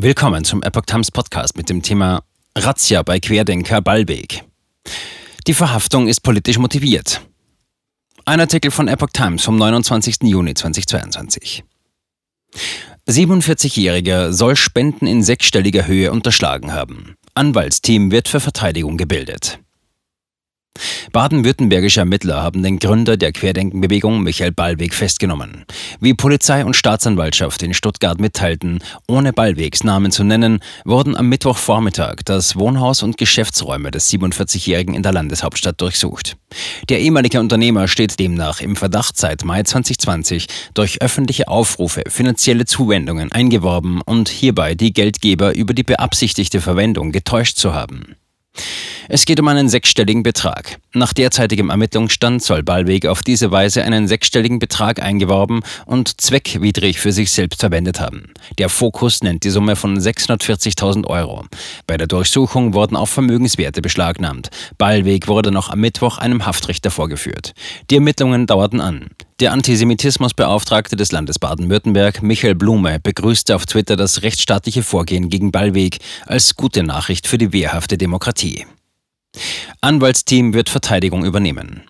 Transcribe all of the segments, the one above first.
Willkommen zum Epoch Times Podcast mit dem Thema Razzia bei Querdenker Ballweg. Die Verhaftung ist politisch motiviert. Ein Artikel von Epoch Times vom 29. Juni 2022. 47-Jähriger soll Spenden in sechsstelliger Höhe unterschlagen haben. Anwaltsteam wird für Verteidigung gebildet. Baden-württembergische Ermittler haben den Gründer der Querdenkenbewegung Michael Ballweg festgenommen. Wie Polizei und Staatsanwaltschaft in Stuttgart mitteilten, ohne Ballwegs Namen zu nennen, wurden am Mittwochvormittag das Wohnhaus und Geschäftsräume des 47-Jährigen in der Landeshauptstadt durchsucht. Der ehemalige Unternehmer steht demnach im Verdacht seit Mai 2020 durch öffentliche Aufrufe finanzielle Zuwendungen eingeworben und hierbei die Geldgeber über die beabsichtigte Verwendung getäuscht zu haben. Es geht um einen sechsstelligen Betrag. Nach derzeitigem Ermittlungsstand soll Ballweg auf diese Weise einen sechsstelligen Betrag eingeworben und zweckwidrig für sich selbst verwendet haben. Der Fokus nennt die Summe von 640.000 Euro. Bei der Durchsuchung wurden auch Vermögenswerte beschlagnahmt. Ballweg wurde noch am Mittwoch einem Haftrichter vorgeführt. Die Ermittlungen dauerten an. Der Antisemitismusbeauftragte des Landes Baden-Württemberg, Michael Blume, begrüßte auf Twitter das rechtsstaatliche Vorgehen gegen Ballweg als gute Nachricht für die wehrhafte Demokratie. Anwaltsteam wird Verteidigung übernehmen.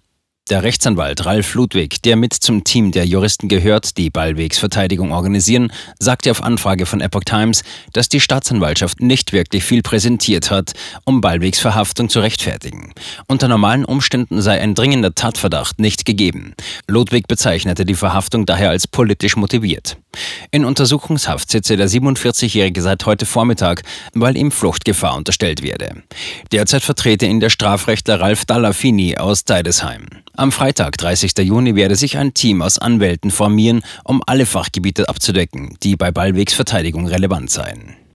Der Rechtsanwalt Ralf Ludwig, der mit zum Team der Juristen gehört, die Ballwegs Verteidigung organisieren, sagte auf Anfrage von Epoch Times, dass die Staatsanwaltschaft nicht wirklich viel präsentiert hat, um Ballwegs Verhaftung zu rechtfertigen. Unter normalen Umständen sei ein dringender Tatverdacht nicht gegeben. Ludwig bezeichnete die Verhaftung daher als politisch motiviert. In Untersuchungshaft sitze der 47-Jährige seit heute Vormittag, weil ihm Fluchtgefahr unterstellt werde. Derzeit vertrete ihn der Strafrechtler Ralf Dallafini aus Deidesheim. Am Freitag, 30. Juni, werde sich ein Team aus Anwälten formieren, um alle Fachgebiete abzudecken, die bei Ballwegs Verteidigung relevant seien.